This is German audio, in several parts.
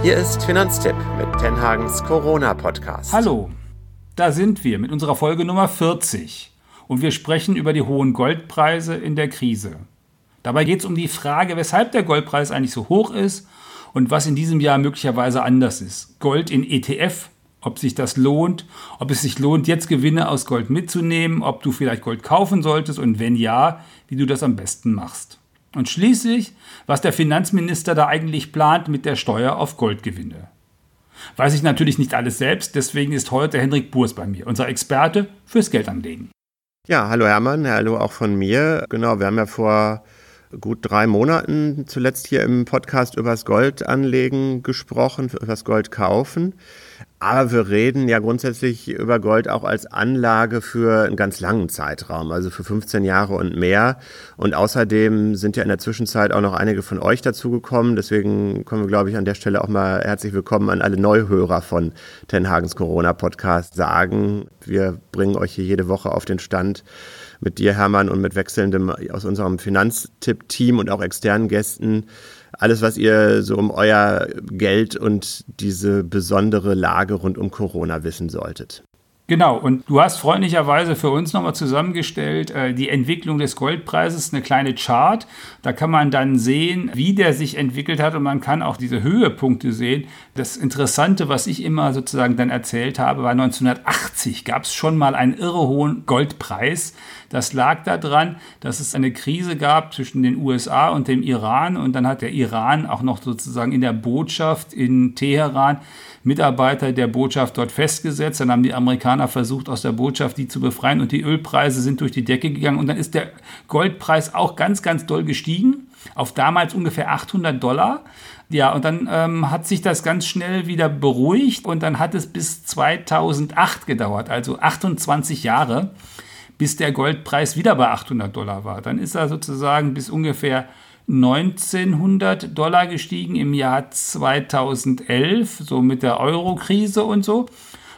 Hier ist Finanztipp mit Tenhagens Corona-Podcast. Hallo, da sind wir mit unserer Folge Nummer 40 und wir sprechen über die hohen Goldpreise in der Krise. Dabei geht es um die Frage, weshalb der Goldpreis eigentlich so hoch ist und was in diesem Jahr möglicherweise anders ist. Gold in ETF, ob sich das lohnt, ob es sich lohnt, jetzt Gewinne aus Gold mitzunehmen, ob du vielleicht Gold kaufen solltest und wenn ja, wie du das am besten machst. Und schließlich, was der Finanzminister da eigentlich plant mit der Steuer auf Goldgewinne. Weiß ich natürlich nicht alles selbst, deswegen ist heute Henrik Burs bei mir, unser Experte fürs Geldanlegen. Ja, hallo Hermann, hallo auch von mir. Genau, wir haben ja vor gut drei Monaten zuletzt hier im Podcast über das Goldanlegen gesprochen, über das Gold kaufen. Aber wir reden ja grundsätzlich über Gold auch als Anlage für einen ganz langen Zeitraum, also für 15 Jahre und mehr. Und außerdem sind ja in der Zwischenzeit auch noch einige von euch dazugekommen. Deswegen können wir, glaube ich, an der Stelle auch mal herzlich willkommen an alle Neuhörer von Ten Hagens Corona-Podcast sagen. Wir bringen euch hier jede Woche auf den Stand mit dir, Hermann, und mit wechselndem aus unserem Finanztipp-Team und auch externen Gästen. Alles, was ihr so um euer Geld und diese besondere Lage rund um Corona wissen solltet. Genau, und du hast freundlicherweise für uns nochmal zusammengestellt äh, die Entwicklung des Goldpreises, eine kleine Chart. Da kann man dann sehen, wie der sich entwickelt hat und man kann auch diese Höhepunkte sehen. Das Interessante, was ich immer sozusagen dann erzählt habe, war 1980 gab es schon mal einen irre hohen Goldpreis. Das lag daran, dass es eine Krise gab zwischen den USA und dem Iran und dann hat der Iran auch noch sozusagen in der Botschaft in Teheran Mitarbeiter der Botschaft dort festgesetzt. Dann haben die Amerikaner versucht, aus der Botschaft die zu befreien und die Ölpreise sind durch die Decke gegangen. Und dann ist der Goldpreis auch ganz, ganz doll gestiegen auf damals ungefähr 800 Dollar. Ja, und dann ähm, hat sich das ganz schnell wieder beruhigt und dann hat es bis 2008 gedauert, also 28 Jahre, bis der Goldpreis wieder bei 800 Dollar war. Dann ist er sozusagen bis ungefähr 1900 Dollar gestiegen im Jahr 2011, so mit der Euro-Krise und so.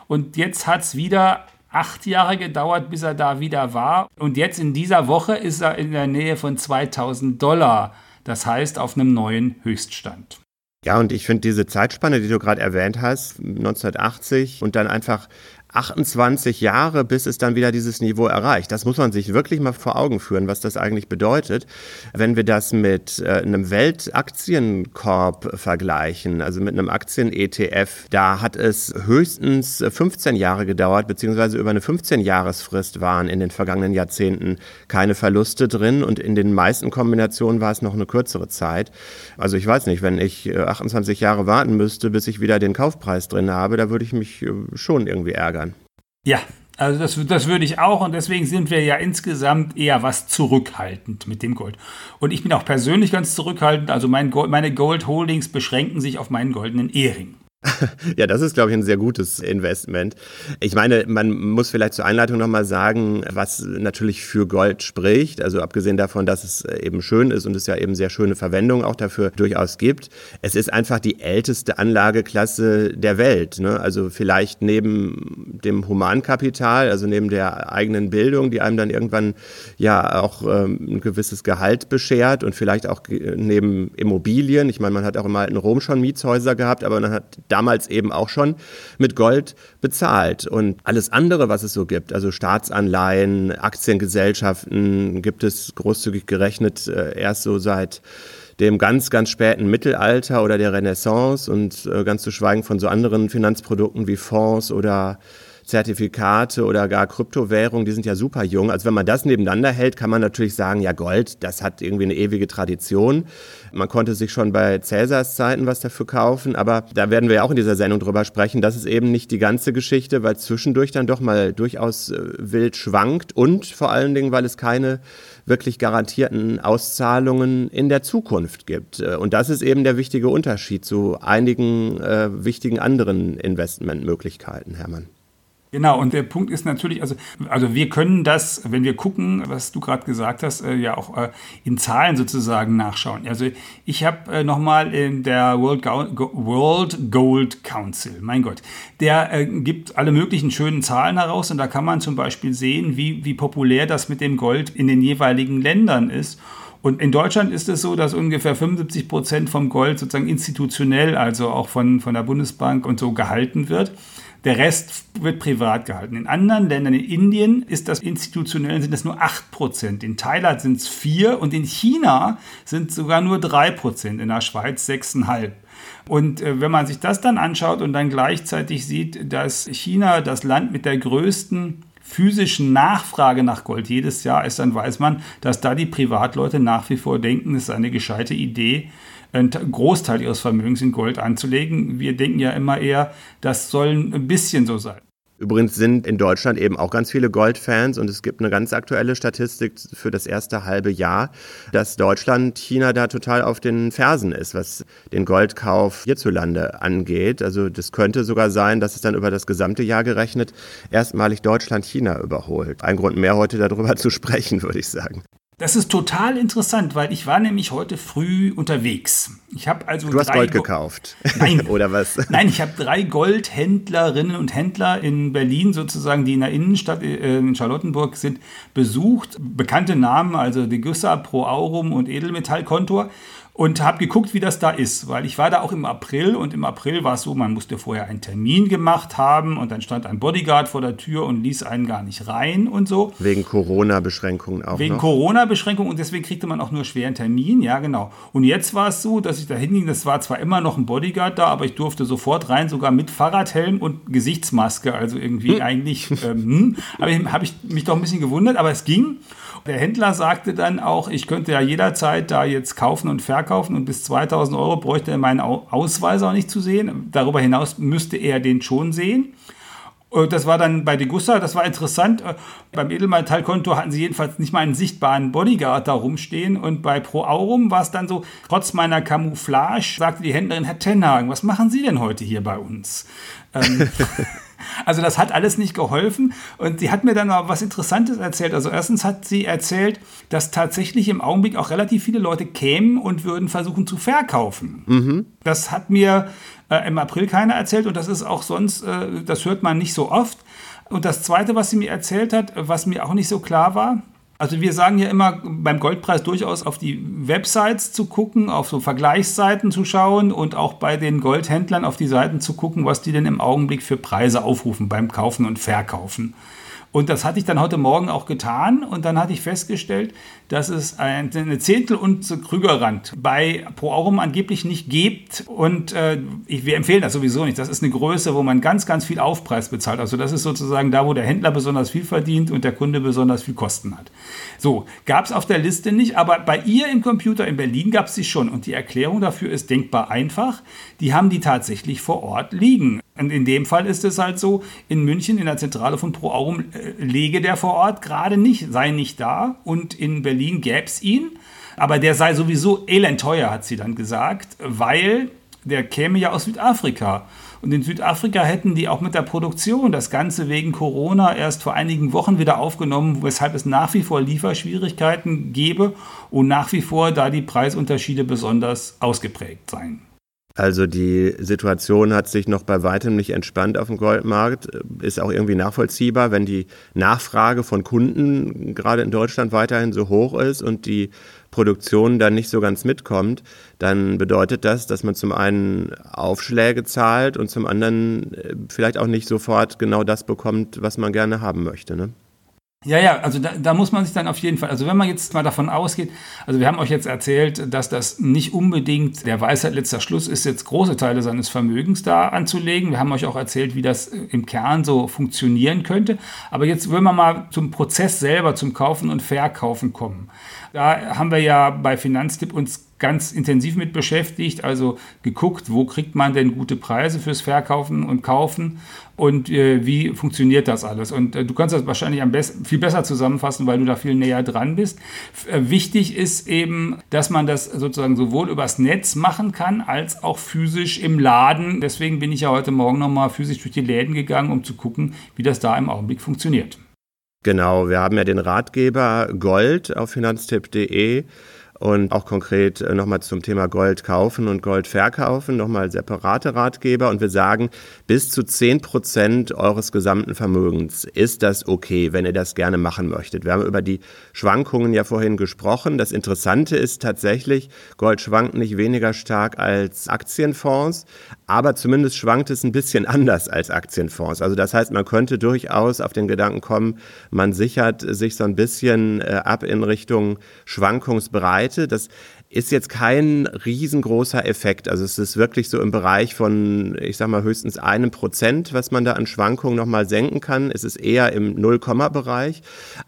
Und jetzt hat es wieder acht Jahre gedauert, bis er da wieder war. Und jetzt in dieser Woche ist er in der Nähe von 2000 Dollar. Das heißt auf einem neuen Höchststand. Ja, und ich finde diese Zeitspanne, die du gerade erwähnt hast, 1980 und dann einfach 28 Jahre, bis es dann wieder dieses Niveau erreicht. Das muss man sich wirklich mal vor Augen führen, was das eigentlich bedeutet. Wenn wir das mit äh, einem Weltaktienkorb vergleichen, also mit einem Aktien-ETF, da hat es höchstens 15 Jahre gedauert, beziehungsweise über eine 15-Jahresfrist waren in den vergangenen Jahrzehnten keine Verluste drin und in den meisten Kombinationen war es noch eine kürzere Zeit. Also ich weiß nicht, wenn ich 28 äh, Jahre warten müsste, bis ich wieder den Kaufpreis drin habe, da würde ich mich äh, schon irgendwie ärgern. Ja, also das, das würde ich auch und deswegen sind wir ja insgesamt eher was zurückhaltend mit dem Gold. Und ich bin auch persönlich ganz zurückhaltend, also mein Gold, meine Gold Holdings beschränken sich auf meinen goldenen Ehering. Ja, das ist, glaube ich, ein sehr gutes Investment. Ich meine, man muss vielleicht zur Einleitung nochmal sagen, was natürlich für Gold spricht. Also abgesehen davon, dass es eben schön ist und es ja eben sehr schöne Verwendung auch dafür durchaus gibt. Es ist einfach die älteste Anlageklasse der Welt. Ne? Also vielleicht neben dem Humankapital, also neben der eigenen Bildung, die einem dann irgendwann ja auch ähm, ein gewisses Gehalt beschert und vielleicht auch neben Immobilien. Ich meine, man hat auch im alten Rom schon Mietshäuser gehabt, aber man hat damals eben auch schon mit Gold bezahlt. Und alles andere, was es so gibt, also Staatsanleihen, Aktiengesellschaften, gibt es großzügig gerechnet äh, erst so seit dem ganz, ganz späten Mittelalter oder der Renaissance und äh, ganz zu schweigen von so anderen Finanzprodukten wie Fonds oder Zertifikate oder gar Kryptowährungen, die sind ja super jung. Also wenn man das nebeneinander hält, kann man natürlich sagen, ja Gold, das hat irgendwie eine ewige Tradition. Man konnte sich schon bei Cäsars Zeiten was dafür kaufen, aber da werden wir ja auch in dieser Sendung drüber sprechen. Das ist eben nicht die ganze Geschichte, weil zwischendurch dann doch mal durchaus äh, wild schwankt und vor allen Dingen, weil es keine wirklich garantierten Auszahlungen in der Zukunft gibt. Äh, und das ist eben der wichtige Unterschied zu einigen äh, wichtigen anderen Investmentmöglichkeiten, Hermann. Genau, und der Punkt ist natürlich, also, also wir können das, wenn wir gucken, was du gerade gesagt hast, äh, ja auch äh, in Zahlen sozusagen nachschauen. Also ich habe äh, nochmal in der World, Go World Gold Council, mein Gott, der äh, gibt alle möglichen schönen Zahlen heraus und da kann man zum Beispiel sehen, wie, wie populär das mit dem Gold in den jeweiligen Ländern ist. Und in Deutschland ist es so, dass ungefähr 75 Prozent vom Gold sozusagen institutionell, also auch von, von der Bundesbank und so gehalten wird. Der Rest wird privat gehalten. In anderen Ländern, in Indien, ist das institutionell, sind das nur 8 Prozent. In Thailand sind es 4 und in China sind sogar nur 3 Prozent. In der Schweiz 6,5. Und äh, wenn man sich das dann anschaut und dann gleichzeitig sieht, dass China das Land mit der größten physischen Nachfrage nach Gold jedes Jahr ist, dann weiß man, dass da die Privatleute nach wie vor denken, es ist eine gescheite Idee, einen Großteil ihres Vermögens in Gold anzulegen. Wir denken ja immer eher, das soll ein bisschen so sein. Übrigens sind in Deutschland eben auch ganz viele Goldfans und es gibt eine ganz aktuelle Statistik für das erste halbe Jahr, dass Deutschland China da total auf den Fersen ist, was den Goldkauf hierzulande angeht. Also das könnte sogar sein, dass es dann über das gesamte Jahr gerechnet erstmalig Deutschland China überholt. Ein Grund mehr heute darüber zu sprechen, würde ich sagen. Das ist total interessant, weil ich war nämlich heute früh unterwegs. Ich habe also du hast Gold Go gekauft. Nein, oder was? Nein, ich habe drei Goldhändlerinnen und Händler in Berlin sozusagen, die in der Innenstadt äh, in Charlottenburg sind, besucht. Bekannte Namen, also Degussa, Pro Aurum und Edelmetallkontor und habe geguckt, wie das da ist, weil ich war da auch im April und im April war es so, man musste vorher einen Termin gemacht haben und dann stand ein Bodyguard vor der Tür und ließ einen gar nicht rein und so. Wegen Corona-Beschränkungen auch. Wegen Corona-Beschränkungen und deswegen kriegte man auch nur schwer einen Termin, ja genau. Und jetzt war es so, dass ich da hinging, das war zwar immer noch ein Bodyguard da, aber ich durfte sofort rein, sogar mit Fahrradhelm und Gesichtsmaske, also irgendwie hm. eigentlich, ähm, aber habe ich mich doch ein bisschen gewundert, aber es ging. Der Händler sagte dann auch, ich könnte ja jederzeit da jetzt kaufen und verkaufen und bis 2000 Euro bräuchte er meinen Ausweis auch nicht zu sehen. Darüber hinaus müsste er den schon sehen. Das war dann bei Degussa, das war interessant. Beim Edelmetallkonto hatten sie jedenfalls nicht mal einen sichtbaren Bodyguard da rumstehen. Und bei Pro Aurum war es dann so, trotz meiner Camouflage, sagte die Händlerin, Herr Tenhagen, was machen Sie denn heute hier bei uns? Ähm, Also das hat alles nicht geholfen. Und sie hat mir dann mal was Interessantes erzählt. Also erstens hat sie erzählt, dass tatsächlich im Augenblick auch relativ viele Leute kämen und würden versuchen zu verkaufen. Mhm. Das hat mir äh, im April keiner erzählt und das ist auch sonst, äh, das hört man nicht so oft. Und das Zweite, was sie mir erzählt hat, was mir auch nicht so klar war, also wir sagen ja immer beim Goldpreis durchaus auf die Websites zu gucken, auf so Vergleichsseiten zu schauen und auch bei den Goldhändlern auf die Seiten zu gucken, was die denn im Augenblick für Preise aufrufen beim Kaufen und Verkaufen. Und das hatte ich dann heute Morgen auch getan und dann hatte ich festgestellt, dass es eine Zehntel und Krügerrand bei Pro Aurum angeblich nicht gibt und äh, ich, wir empfehlen das sowieso nicht. Das ist eine Größe, wo man ganz, ganz viel Aufpreis bezahlt. Also das ist sozusagen da, wo der Händler besonders viel verdient und der Kunde besonders viel Kosten hat. So, gab es auf der Liste nicht, aber bei ihr im Computer in Berlin gab es sie schon und die Erklärung dafür ist denkbar einfach. Die haben die tatsächlich vor Ort liegen. Und in dem Fall ist es halt so, in München in der Zentrale von Pro Aurum äh, lege der vor Ort gerade nicht, sei nicht da. Und in Berlin gäbe es ihn. Aber der sei sowieso elend teuer, hat sie dann gesagt, weil der käme ja aus Südafrika. Und in Südafrika hätten die auch mit der Produktion das Ganze wegen Corona erst vor einigen Wochen wieder aufgenommen, weshalb es nach wie vor Lieferschwierigkeiten gäbe und nach wie vor da die Preisunterschiede besonders ausgeprägt seien. Also die Situation hat sich noch bei weitem nicht entspannt auf dem Goldmarkt. Ist auch irgendwie nachvollziehbar, wenn die Nachfrage von Kunden gerade in Deutschland weiterhin so hoch ist und die Produktion dann nicht so ganz mitkommt, dann bedeutet das, dass man zum einen Aufschläge zahlt und zum anderen äh, vielleicht auch nicht sofort genau das bekommt, was man gerne haben möchte. Ne? Ja, ja, also da, da, muss man sich dann auf jeden Fall, also wenn man jetzt mal davon ausgeht, also wir haben euch jetzt erzählt, dass das nicht unbedingt der Weisheit letzter Schluss ist, jetzt große Teile seines Vermögens da anzulegen. Wir haben euch auch erzählt, wie das im Kern so funktionieren könnte. Aber jetzt wollen wir mal zum Prozess selber, zum Kaufen und Verkaufen kommen. Da haben wir ja bei Finanztipp uns ganz intensiv mit beschäftigt, also geguckt, wo kriegt man denn gute Preise fürs Verkaufen und Kaufen und äh, wie funktioniert das alles. Und äh, du kannst das wahrscheinlich am besten, viel besser zusammenfassen, weil du da viel näher dran bist. Äh, wichtig ist eben, dass man das sozusagen sowohl übers Netz machen kann, als auch physisch im Laden. Deswegen bin ich ja heute Morgen nochmal physisch durch die Läden gegangen, um zu gucken, wie das da im Augenblick funktioniert. Genau, wir haben ja den Ratgeber Gold auf finanztipp.de und auch konkret äh, nochmal zum Thema Gold kaufen und Gold verkaufen, nochmal separate Ratgeber und wir sagen, bis zu 10 Prozent eures gesamten Vermögens ist das okay, wenn ihr das gerne machen möchtet. Wir haben über die Schwankungen ja vorhin gesprochen. Das Interessante ist tatsächlich, Gold schwankt nicht weniger stark als Aktienfonds, aber zumindest schwankt es ein bisschen anders als Aktienfonds. Also das heißt, man könnte durchaus auf den Gedanken kommen, man sichert sich so ein bisschen äh, ab in Richtung Schwankungsbreite. Das ist jetzt kein riesengroßer Effekt. Also es ist wirklich so im Bereich von, ich sag mal, höchstens einem Prozent, was man da an Schwankungen nochmal senken kann. Es ist eher im Null-Komma-Bereich.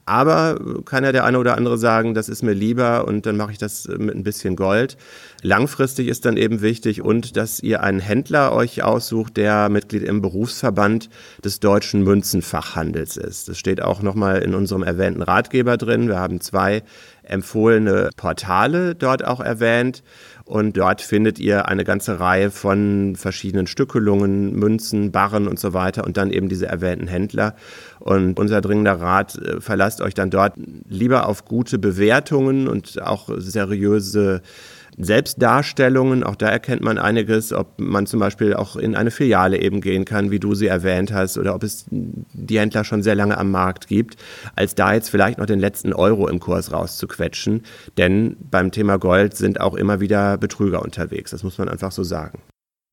Aber kann ja der eine oder andere sagen, das ist mir lieber und dann mache ich das mit ein bisschen Gold. Langfristig ist dann eben wichtig und dass ihr einen Händler euch aussucht, der Mitglied im Berufsverband des deutschen Münzenfachhandels ist. Das steht auch nochmal in unserem erwähnten Ratgeber drin. Wir haben zwei empfohlene Portale dort auch erwähnt. Und dort findet ihr eine ganze Reihe von verschiedenen Stückelungen, Münzen, Barren und so weiter und dann eben diese erwähnten Händler. Und unser dringender Rat, äh, verlasst euch dann dort lieber auf gute Bewertungen und auch seriöse Selbstdarstellungen, auch da erkennt man einiges, ob man zum Beispiel auch in eine Filiale eben gehen kann, wie du sie erwähnt hast, oder ob es die Händler schon sehr lange am Markt gibt, als da jetzt vielleicht noch den letzten Euro im Kurs rauszuquetschen. Denn beim Thema Gold sind auch immer wieder Betrüger unterwegs, das muss man einfach so sagen.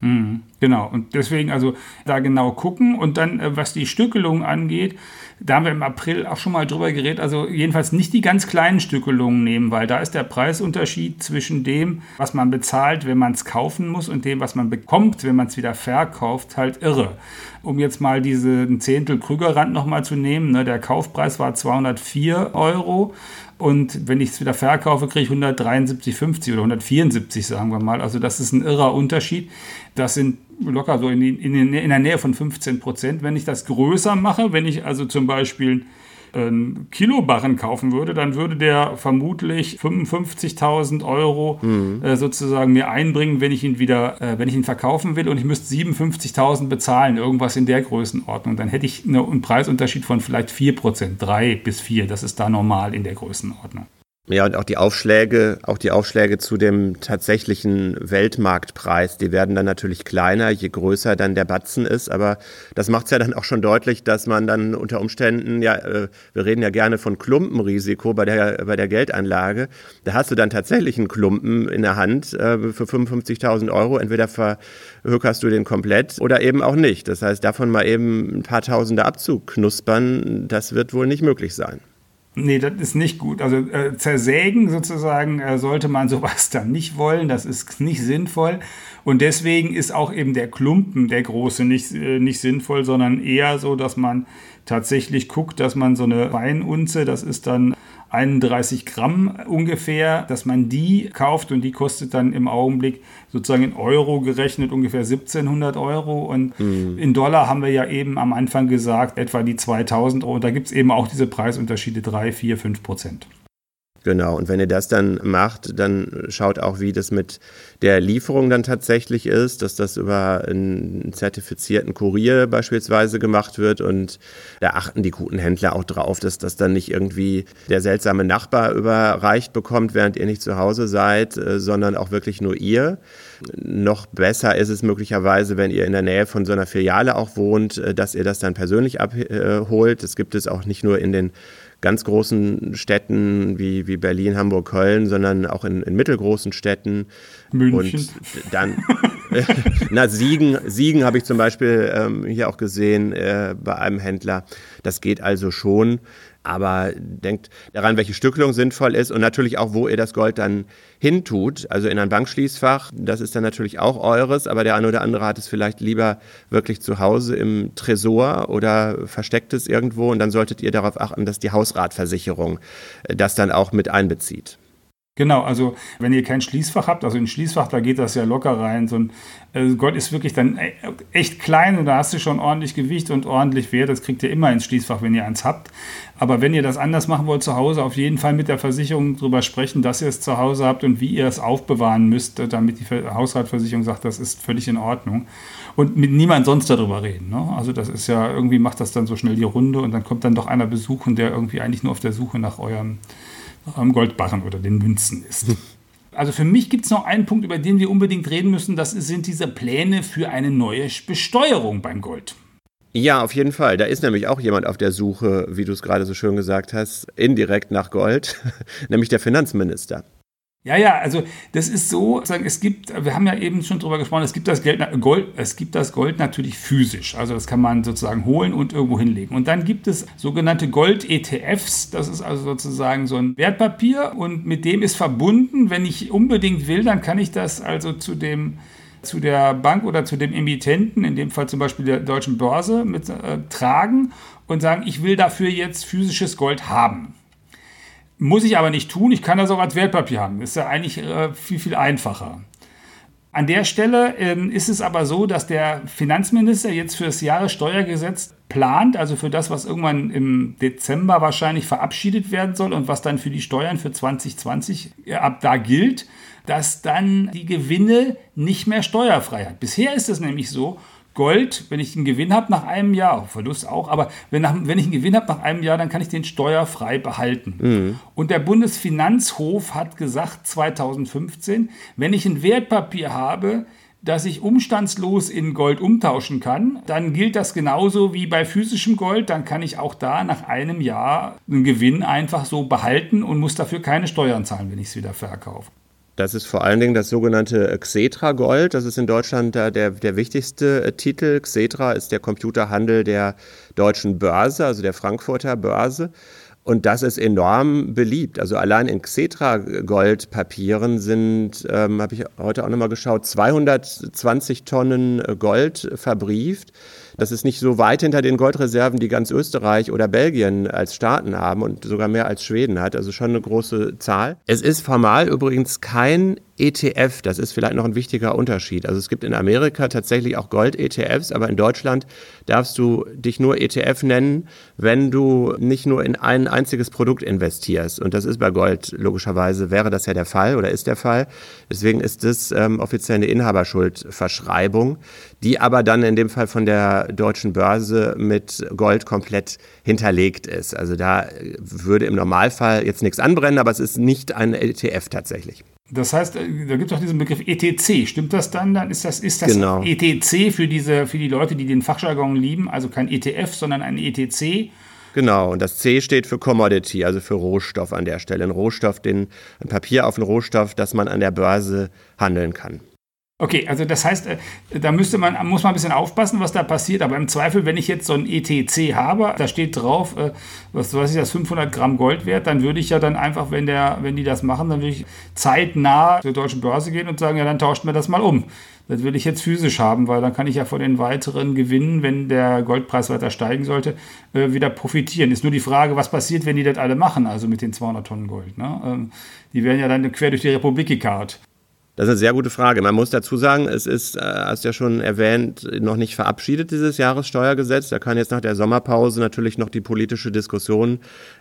Mhm, genau, und deswegen also da genau gucken und dann, äh, was die Stückelung angeht, da haben wir im April auch schon mal drüber geredet, also jedenfalls nicht die ganz kleinen Stückelungen nehmen, weil da ist der Preisunterschied zwischen dem, was man bezahlt, wenn man es kaufen muss und dem, was man bekommt, wenn man es wieder verkauft, halt irre. Um jetzt mal diesen Zehntel Krügerrand nochmal zu nehmen, ne, der Kaufpreis war 204 Euro und wenn ich es wieder verkaufe, kriege ich 173,50 oder 174, sagen wir mal. Also das ist ein irrer Unterschied. Das sind locker so in, in, in der Nähe von 15 Prozent. Wenn ich das größer mache, wenn ich also zum Beispiel einen Kilobarren kaufen würde, dann würde der vermutlich 55.000 Euro mhm. äh, sozusagen mir einbringen, wenn ich ihn wieder, äh, wenn ich ihn verkaufen will und ich müsste 57.000 bezahlen, irgendwas in der Größenordnung. Dann hätte ich eine, einen Preisunterschied von vielleicht 4%, 3 bis 4. Das ist da normal in der Größenordnung. Ja, und auch die Aufschläge, auch die Aufschläge zu dem tatsächlichen Weltmarktpreis, die werden dann natürlich kleiner, je größer dann der Batzen ist. Aber das macht es ja dann auch schon deutlich, dass man dann unter Umständen, ja, äh, wir reden ja gerne von Klumpenrisiko bei der, bei der Geldanlage. Da hast du dann tatsächlich einen Klumpen in der Hand äh, für 55.000 Euro. Entweder verhökerst du den komplett oder eben auch nicht. Das heißt, davon mal eben ein paar Tausende abzuknuspern, das wird wohl nicht möglich sein. Nee, das ist nicht gut. Also äh, zersägen sozusagen äh, sollte man sowas dann nicht wollen. Das ist nicht sinnvoll. Und deswegen ist auch eben der Klumpen, der große, nicht, äh, nicht sinnvoll, sondern eher so, dass man tatsächlich guckt, dass man so eine Weinunze, das ist dann 31 Gramm ungefähr, dass man die kauft und die kostet dann im Augenblick sozusagen in Euro gerechnet ungefähr 1700 Euro und mhm. in Dollar haben wir ja eben am Anfang gesagt etwa die 2000 Euro. Da gibt es eben auch diese Preisunterschiede 3, 4, 5 Prozent. Genau, und wenn ihr das dann macht, dann schaut auch, wie das mit der Lieferung dann tatsächlich ist, dass das über einen zertifizierten Kurier beispielsweise gemacht wird. Und da achten die guten Händler auch drauf, dass das dann nicht irgendwie der seltsame Nachbar überreicht bekommt, während ihr nicht zu Hause seid, äh, sondern auch wirklich nur ihr. Noch besser ist es möglicherweise, wenn ihr in der Nähe von so einer Filiale auch wohnt, äh, dass ihr das dann persönlich abholt. Das gibt es auch nicht nur in den ganz großen Städten wie, wie Berlin, Hamburg, Köln, sondern auch in, in mittelgroßen Städten. München. Und dann, na, Siegen, Siegen habe ich zum Beispiel ähm, hier auch gesehen äh, bei einem Händler. Das geht also schon. Aber denkt daran, welche Stückelung sinnvoll ist und natürlich auch, wo ihr das Gold dann hintut. Also in ein Bankschließfach, das ist dann natürlich auch eures, aber der eine oder andere hat es vielleicht lieber wirklich zu Hause im Tresor oder versteckt es irgendwo und dann solltet ihr darauf achten, dass die Hausratversicherung äh, das dann auch mit einbezieht. Genau, also wenn ihr kein Schließfach habt, also ein Schließfach, da geht das ja locker rein. So ein äh, Gott ist wirklich dann e, echt klein und da hast du schon ordentlich Gewicht und ordentlich Wert. Das kriegt ihr immer ins Schließfach, wenn ihr eins habt. Aber wenn ihr das anders machen wollt zu Hause, auf jeden Fall mit der Versicherung drüber sprechen, dass ihr es zu Hause habt und wie ihr es aufbewahren müsst, damit die Hausratversicherung sagt, das ist völlig in Ordnung. Und mit niemand sonst darüber reden. Ne? Also das ist ja, irgendwie macht das dann so schnell die Runde und dann kommt dann doch einer besuchen, der irgendwie eigentlich nur auf der Suche nach eurem am Goldbarren oder den Münzen ist. Also für mich gibt es noch einen Punkt, über den wir unbedingt reden müssen. Das sind diese Pläne für eine neue Besteuerung beim Gold. Ja, auf jeden Fall. Da ist nämlich auch jemand auf der Suche, wie du es gerade so schön gesagt hast, indirekt nach Gold, nämlich der Finanzminister. Ja, ja, also das ist so, es gibt, wir haben ja eben schon drüber gesprochen, es gibt das Geld, Gold, es gibt das Gold natürlich physisch, also das kann man sozusagen holen und irgendwo hinlegen. Und dann gibt es sogenannte Gold-ETFs, das ist also sozusagen so ein Wertpapier und mit dem ist verbunden, wenn ich unbedingt will, dann kann ich das also zu dem zu der Bank oder zu dem Emittenten, in dem Fall zum Beispiel der deutschen Börse, mit, äh, tragen und sagen, ich will dafür jetzt physisches Gold haben. Muss ich aber nicht tun, ich kann das auch als Wertpapier haben. Ist ja eigentlich äh, viel, viel einfacher. An der Stelle ähm, ist es aber so, dass der Finanzminister jetzt für das Jahressteuergesetz plant, also für das, was irgendwann im Dezember wahrscheinlich verabschiedet werden soll und was dann für die Steuern für 2020 äh, ab da gilt, dass dann die Gewinne nicht mehr steuerfrei hat. Bisher ist es nämlich so, Gold, wenn ich einen Gewinn habe nach einem Jahr, Verlust auch, aber wenn, nach, wenn ich einen Gewinn habe nach einem Jahr, dann kann ich den steuerfrei behalten. Mhm. Und der Bundesfinanzhof hat gesagt 2015, wenn ich ein Wertpapier habe, das ich umstandslos in Gold umtauschen kann, dann gilt das genauso wie bei physischem Gold. Dann kann ich auch da nach einem Jahr einen Gewinn einfach so behalten und muss dafür keine Steuern zahlen, wenn ich es wieder verkaufe. Das ist vor allen Dingen das sogenannte Xetra Gold. Das ist in Deutschland der, der wichtigste äh, Titel. Xetra ist der Computerhandel der deutschen Börse, also der Frankfurter Börse. Und das ist enorm beliebt. Also allein in Xetra-Goldpapieren sind, ähm, habe ich heute auch nochmal geschaut, 220 Tonnen Gold verbrieft. Das ist nicht so weit hinter den Goldreserven, die ganz Österreich oder Belgien als Staaten haben und sogar mehr als Schweden hat. Also schon eine große Zahl. Es ist formal übrigens kein ETF, das ist vielleicht noch ein wichtiger Unterschied. Also es gibt in Amerika tatsächlich auch Gold-ETFs, aber in Deutschland darfst du dich nur ETF nennen, wenn du nicht nur in ein einziges Produkt investierst. Und das ist bei Gold logischerweise, wäre das ja der Fall oder ist der Fall. Deswegen ist es ähm, offiziell eine Inhaberschuldverschreibung, die aber dann in dem Fall von der deutschen Börse mit Gold komplett hinterlegt ist. Also da würde im Normalfall jetzt nichts anbrennen, aber es ist nicht ein ETF tatsächlich. Das heißt, äh, da gibt es auch diesen Begriff ETC. Stimmt das dann? Dann ist das, ist das genau. ETC für diese, für die Leute, die den Fachjargon lieben, also kein ETF, sondern ein ETC. Genau, und das C steht für Commodity, also für Rohstoff an der Stelle. Ein Rohstoff, den, ein Papier auf einen Rohstoff, das man an der Börse handeln kann. Okay, also das heißt, äh, da müsste man, muss man ein bisschen aufpassen, was da passiert. Aber im Zweifel, wenn ich jetzt so ein ETC habe, da steht drauf, äh, was weiß ich, das 500 Gramm Gold wert, dann würde ich ja dann einfach, wenn, der, wenn die das machen, dann würde ich zeitnah zur deutschen Börse gehen und sagen, ja, dann tauscht mir das mal um. Das will ich jetzt physisch haben, weil dann kann ich ja von den weiteren Gewinnen, wenn der Goldpreis weiter steigen sollte, äh, wieder profitieren. Ist nur die Frage, was passiert, wenn die das alle machen, also mit den 200 Tonnen Gold. Ne? Ähm, die werden ja dann quer durch die Republik gekarrt. Das ist eine sehr gute Frage. Man muss dazu sagen, es ist, äh, hast ja schon erwähnt, noch nicht verabschiedet, dieses Jahressteuergesetz. Da kann jetzt nach der Sommerpause natürlich noch die politische Diskussion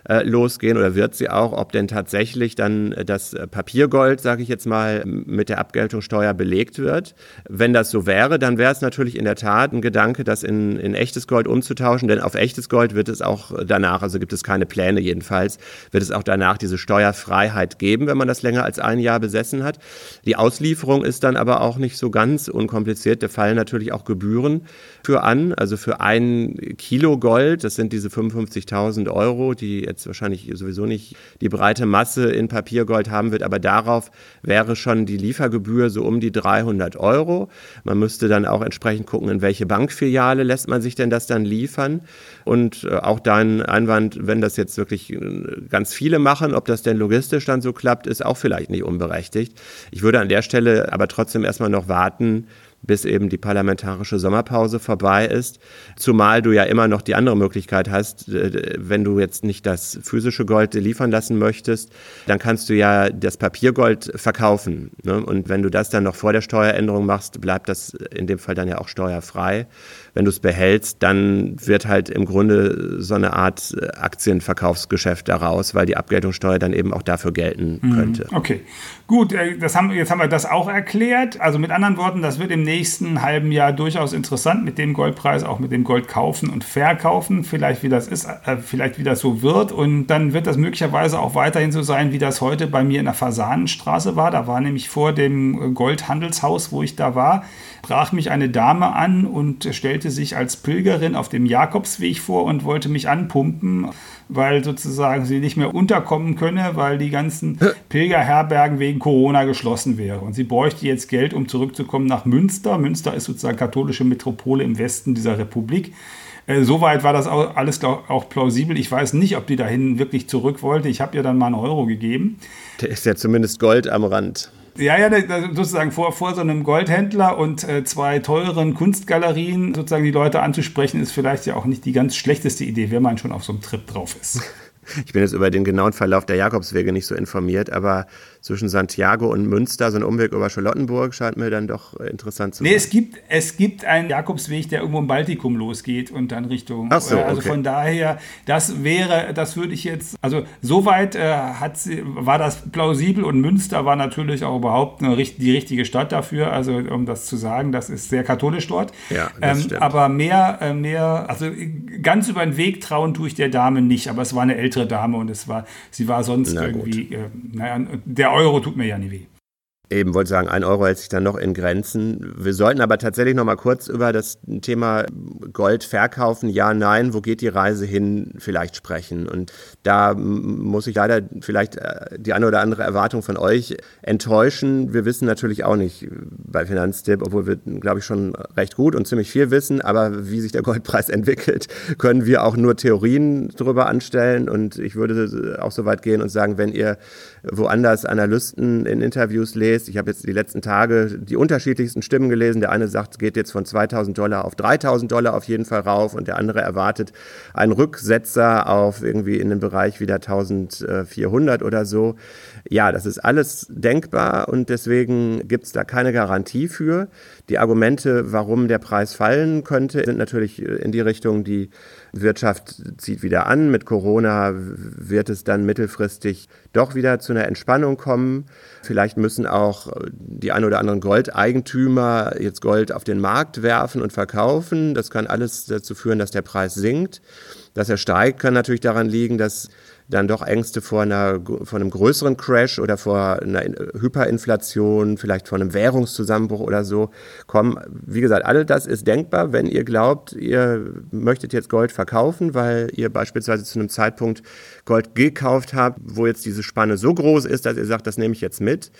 äh, losgehen oder wird sie auch, ob denn tatsächlich dann das Papiergold, sage ich jetzt mal, mit der Abgeltungssteuer belegt wird. Wenn das so wäre, dann wäre es natürlich in der Tat ein Gedanke, das in, in echtes Gold umzutauschen, denn auf echtes Gold wird es auch danach, also gibt es keine Pläne jedenfalls, wird es auch danach diese Steuerfreiheit geben, wenn man das länger als ein Jahr besessen hat. Die Auslieferung ist dann aber auch nicht so ganz unkompliziert. Da fallen natürlich auch Gebühren für an. Also für ein Kilo Gold, das sind diese 55.000 Euro, die jetzt wahrscheinlich sowieso nicht die breite Masse in Papiergold haben wird, aber darauf wäre schon die Liefergebühr so um die 300 Euro. Man müsste dann auch entsprechend gucken, in welche Bankfiliale lässt man sich denn das dann liefern. Und äh, auch dein Einwand, wenn das jetzt wirklich äh, ganz viele machen, ob das denn logistisch dann so klappt, ist auch vielleicht nicht unberechtigt. Ich würde an der der Stelle aber trotzdem erstmal noch warten, bis eben die parlamentarische Sommerpause vorbei ist. Zumal du ja immer noch die andere Möglichkeit hast, äh, wenn du jetzt nicht das physische Gold liefern lassen möchtest, dann kannst du ja das Papiergold verkaufen. Ne? Und wenn du das dann noch vor der Steueränderung machst, bleibt das in dem Fall dann ja auch steuerfrei wenn du es behältst, dann wird halt im Grunde so eine Art äh, Aktienverkaufsgeschäft daraus, weil die Abgeltungssteuer dann eben auch dafür gelten mhm. könnte. Okay, gut, äh, das haben, jetzt haben wir das auch erklärt. Also mit anderen Worten, das wird im nächsten halben Jahr durchaus interessant mit dem Goldpreis, auch mit dem Gold kaufen und verkaufen, vielleicht wie das ist, äh, vielleicht wie das so wird. Und dann wird das möglicherweise auch weiterhin so sein, wie das heute bei mir in der Fasanenstraße war. Da war nämlich vor dem Goldhandelshaus, wo ich da war, brach mich eine Dame an und stellte sich als Pilgerin auf dem Jakobsweg vor und wollte mich anpumpen, weil sozusagen sie nicht mehr unterkommen könne, weil die ganzen Pilgerherbergen wegen Corona geschlossen wären. Und sie bräuchte jetzt Geld, um zurückzukommen nach Münster. Münster ist sozusagen katholische Metropole im Westen dieser Republik. Äh, soweit war das auch alles auch plausibel. Ich weiß nicht, ob die dahin wirklich zurück wollte. Ich habe ihr dann mal einen Euro gegeben. Der ist ja zumindest Gold am Rand. Ja, ja, sozusagen vor, vor so einem Goldhändler und äh, zwei teuren Kunstgalerien sozusagen die Leute anzusprechen, ist vielleicht ja auch nicht die ganz schlechteste Idee, wenn man schon auf so einem Trip drauf ist. Ich bin jetzt über den genauen Verlauf der Jakobswege nicht so informiert, aber zwischen Santiago und Münster, so ein Umweg über Charlottenburg, scheint mir dann doch interessant zu sein. Nee, es gibt, es gibt einen Jakobsweg, der irgendwo im Baltikum losgeht und dann Richtung. Ach so, äh, also okay. von daher, das wäre, das würde ich jetzt, also soweit äh, hat sie, war das plausibel und Münster war natürlich auch überhaupt eine, die richtige Stadt dafür, also um das zu sagen, das ist sehr katholisch dort. Ja, das ähm, stimmt. Aber mehr, äh, mehr, also ganz über den Weg trauen tue ich der Dame nicht, aber es war eine ältere Dame und es war, sie war sonst Na irgendwie, äh, naja, der der Euro tut mir ja nie weh. Eben wollte sagen, ein Euro hält sich dann noch in Grenzen. Wir sollten aber tatsächlich noch mal kurz über das Thema Gold verkaufen, ja, nein, wo geht die Reise hin, vielleicht sprechen. Und da muss ich leider vielleicht äh, die eine oder andere Erwartung von euch enttäuschen. Wir wissen natürlich auch nicht bei Finanztipp, obwohl wir, glaube ich, schon recht gut und ziemlich viel wissen. Aber wie sich der Goldpreis entwickelt, können wir auch nur Theorien darüber anstellen. Und ich würde auch so weit gehen und sagen, wenn ihr woanders Analysten in Interviews lest. Ich habe jetzt die letzten Tage die unterschiedlichsten Stimmen gelesen. Der eine sagt, es geht jetzt von 2000 Dollar auf 3000 Dollar auf jeden Fall rauf und der andere erwartet einen Rücksetzer auf irgendwie in den Bereich wieder 1400 oder so. Ja, das ist alles denkbar und deswegen gibt es da keine Garantie für. Die Argumente, warum der Preis fallen könnte, sind natürlich in die Richtung, die Wirtschaft zieht wieder an. Mit Corona wird es dann mittelfristig doch wieder zu einer Entspannung kommen. Vielleicht müssen auch die ein oder anderen Goldeigentümer jetzt Gold auf den Markt werfen und verkaufen. Das kann alles dazu führen, dass der Preis sinkt. Dass er steigt, kann natürlich daran liegen, dass dann doch Ängste vor, einer, vor einem größeren Crash oder vor einer Hyperinflation, vielleicht vor einem Währungszusammenbruch oder so kommen. Wie gesagt, all das ist denkbar, wenn ihr glaubt, ihr möchtet jetzt Gold verkaufen, weil ihr beispielsweise zu einem Zeitpunkt Gold gekauft habt, wo jetzt diese Spanne so groß ist, dass ihr sagt, das nehme ich jetzt mit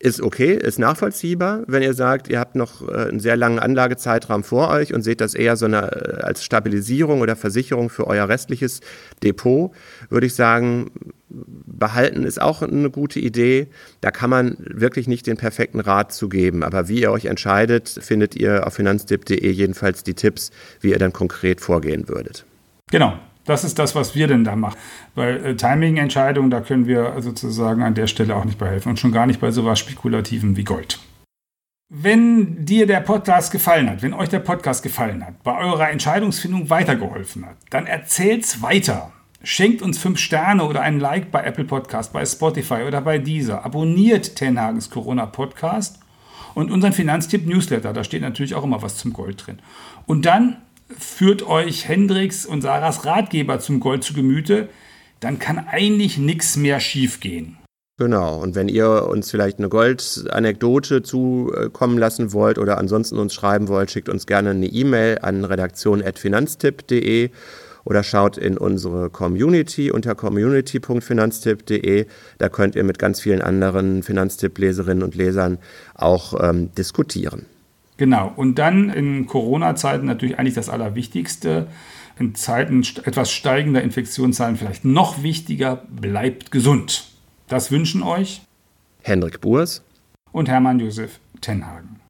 ist okay, ist nachvollziehbar. Wenn ihr sagt, ihr habt noch äh, einen sehr langen Anlagezeitraum vor euch und seht das eher so eine, äh, als Stabilisierung oder Versicherung für euer restliches Depot, würde ich sagen, behalten ist auch eine gute Idee. Da kann man wirklich nicht den perfekten Rat zu geben. Aber wie ihr euch entscheidet, findet ihr auf finanztipp.de jedenfalls die Tipps, wie ihr dann konkret vorgehen würdet. Genau, das ist das, was wir denn da machen. Bei äh, Timing-Entscheidungen, da können wir sozusagen an der Stelle auch nicht behelfen und schon gar nicht bei sowas Spekulativen wie Gold. Wenn dir der Podcast gefallen hat, wenn euch der Podcast gefallen hat, bei eurer Entscheidungsfindung weitergeholfen hat, dann erzählt's weiter. Schenkt uns fünf Sterne oder einen Like bei Apple Podcast, bei Spotify oder bei dieser. Abonniert Tenhagens Corona Podcast und unseren Finanztipp Newsletter. Da steht natürlich auch immer was zum Gold drin. Und dann führt euch Hendricks und Sarahs Ratgeber zum Gold zu Gemüte, dann kann eigentlich nichts mehr schiefgehen. Genau, und wenn ihr uns vielleicht eine Goldanekdote zukommen lassen wollt oder ansonsten uns schreiben wollt, schickt uns gerne eine E-Mail an redaktion.finanztipp.de oder schaut in unsere Community unter community.finanztipp.de. Da könnt ihr mit ganz vielen anderen Finanztipp-Leserinnen und Lesern auch ähm, diskutieren. Genau. Und dann in Corona-Zeiten natürlich eigentlich das Allerwichtigste. In Zeiten etwas steigender Infektionszahlen vielleicht noch wichtiger, bleibt gesund. Das wünschen euch Hendrik Burs und Hermann Josef Tenhagen.